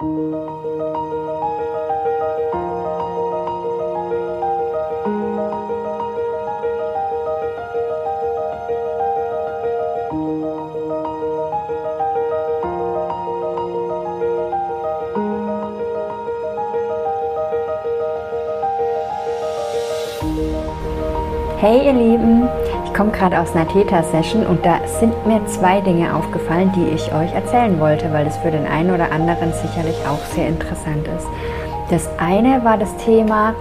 Hey ihr Lieben, komme gerade aus einer Theta-Session und da sind mir zwei Dinge aufgefallen, die ich euch erzählen wollte, weil es für den einen oder anderen sicherlich auch sehr interessant ist. Das eine war das Thema,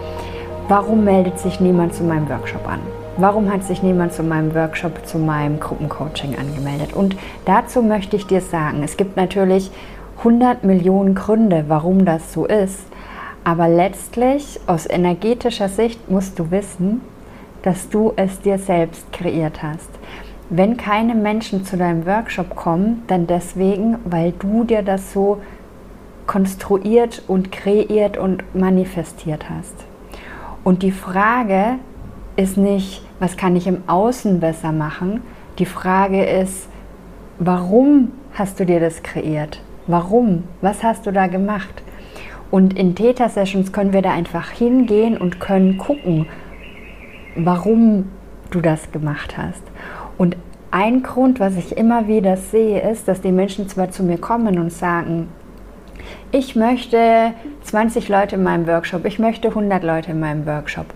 warum meldet sich niemand zu meinem Workshop an? Warum hat sich niemand zu meinem Workshop, zu meinem Gruppencoaching angemeldet? Und dazu möchte ich dir sagen, es gibt natürlich 100 Millionen Gründe, warum das so ist. Aber letztlich, aus energetischer Sicht, musst du wissen, dass du es dir selbst kreiert hast. Wenn keine Menschen zu deinem Workshop kommen, dann deswegen, weil du dir das so konstruiert und kreiert und manifestiert hast. Und die Frage ist nicht, was kann ich im Außen besser machen? Die Frage ist, warum hast du dir das kreiert? Warum? Was hast du da gemacht? Und in Theta Sessions können wir da einfach hingehen und können gucken, warum du das gemacht hast. Und ein Grund, was ich immer wieder sehe, ist, dass die Menschen zwar zu mir kommen und sagen, ich möchte 20 Leute in meinem Workshop, ich möchte 100 Leute in meinem Workshop,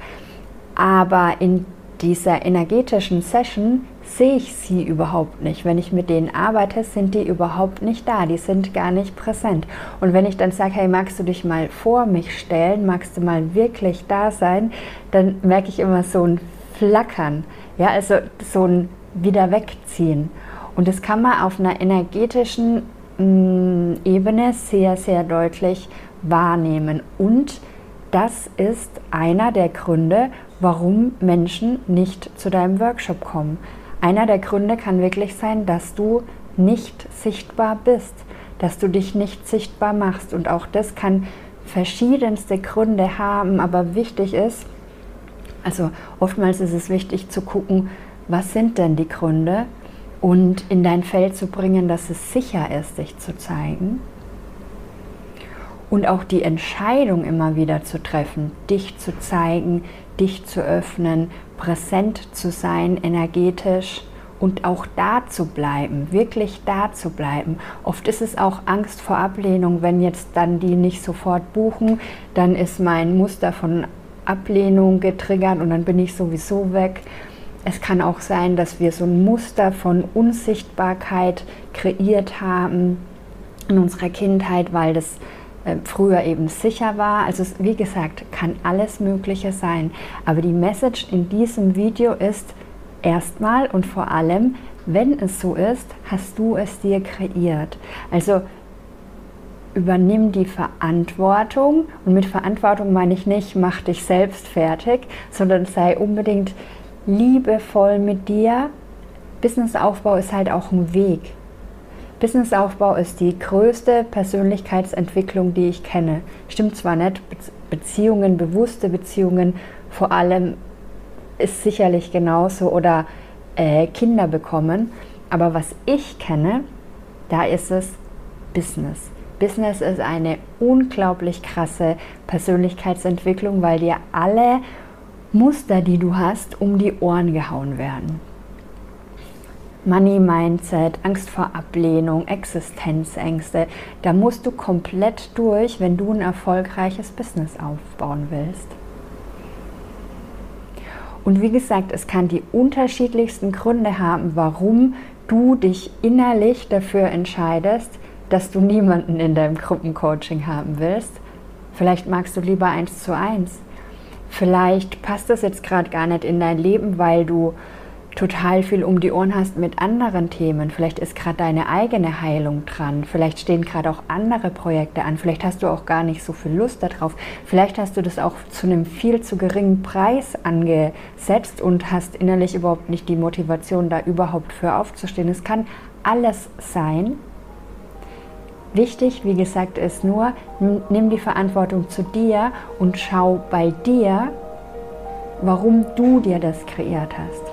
aber in dieser energetischen Session sehe ich sie überhaupt nicht. Wenn ich mit denen arbeite, sind die überhaupt nicht da, die sind gar nicht präsent. Und wenn ich dann sage, hey, magst du dich mal vor mich stellen, magst du mal wirklich da sein, dann merke ich immer so ein Flackern, ja, also so ein wieder wegziehen. Und das kann man auf einer energetischen mh, mm, Ebene sehr, sehr deutlich wahrnehmen. Und das ist einer der Gründe, warum Menschen nicht zu deinem Workshop kommen. Einer der Gründe kann wirklich sein, dass du nicht sichtbar bist, dass du dich nicht sichtbar machst. Und auch das kann verschiedenste Gründe haben, aber wichtig ist, also oftmals ist es wichtig zu gucken, was sind denn die Gründe und in dein Feld zu bringen, dass es sicher ist, dich zu zeigen. Und auch die Entscheidung immer wieder zu treffen, dich zu zeigen, dich zu öffnen, präsent zu sein, energetisch und auch da zu bleiben, wirklich da zu bleiben. Oft ist es auch Angst vor Ablehnung, wenn jetzt dann die nicht sofort buchen, dann ist mein Muster von Ablehnung getriggert und dann bin ich sowieso weg. Es kann auch sein, dass wir so ein Muster von Unsichtbarkeit kreiert haben in unserer Kindheit, weil das früher eben sicher war. Also wie gesagt, kann alles Mögliche sein. Aber die Message in diesem Video ist erstmal und vor allem, wenn es so ist, hast du es dir kreiert. Also übernimm die Verantwortung und mit Verantwortung meine ich nicht, mach dich selbst fertig, sondern sei unbedingt liebevoll mit dir. Businessaufbau ist halt auch ein Weg. Businessaufbau ist die größte Persönlichkeitsentwicklung, die ich kenne. Stimmt zwar nicht, Beziehungen, bewusste Beziehungen vor allem ist sicherlich genauso oder äh, Kinder bekommen. Aber was ich kenne, da ist es Business. Business ist eine unglaublich krasse Persönlichkeitsentwicklung, weil dir alle Muster, die du hast, um die Ohren gehauen werden. Money Mindset, Angst vor Ablehnung, Existenzängste. Da musst du komplett durch, wenn du ein erfolgreiches Business aufbauen willst. Und wie gesagt, es kann die unterschiedlichsten Gründe haben, warum du dich innerlich dafür entscheidest, dass du niemanden in deinem Gruppencoaching haben willst. Vielleicht magst du lieber eins zu eins. Vielleicht passt das jetzt gerade gar nicht in dein Leben, weil du total viel um die Ohren hast mit anderen Themen. Vielleicht ist gerade deine eigene Heilung dran. Vielleicht stehen gerade auch andere Projekte an. Vielleicht hast du auch gar nicht so viel Lust darauf. Vielleicht hast du das auch zu einem viel zu geringen Preis angesetzt und hast innerlich überhaupt nicht die Motivation, da überhaupt für aufzustehen. Es kann alles sein. Wichtig, wie gesagt, ist nur, nimm die Verantwortung zu dir und schau bei dir, warum du dir das kreiert hast.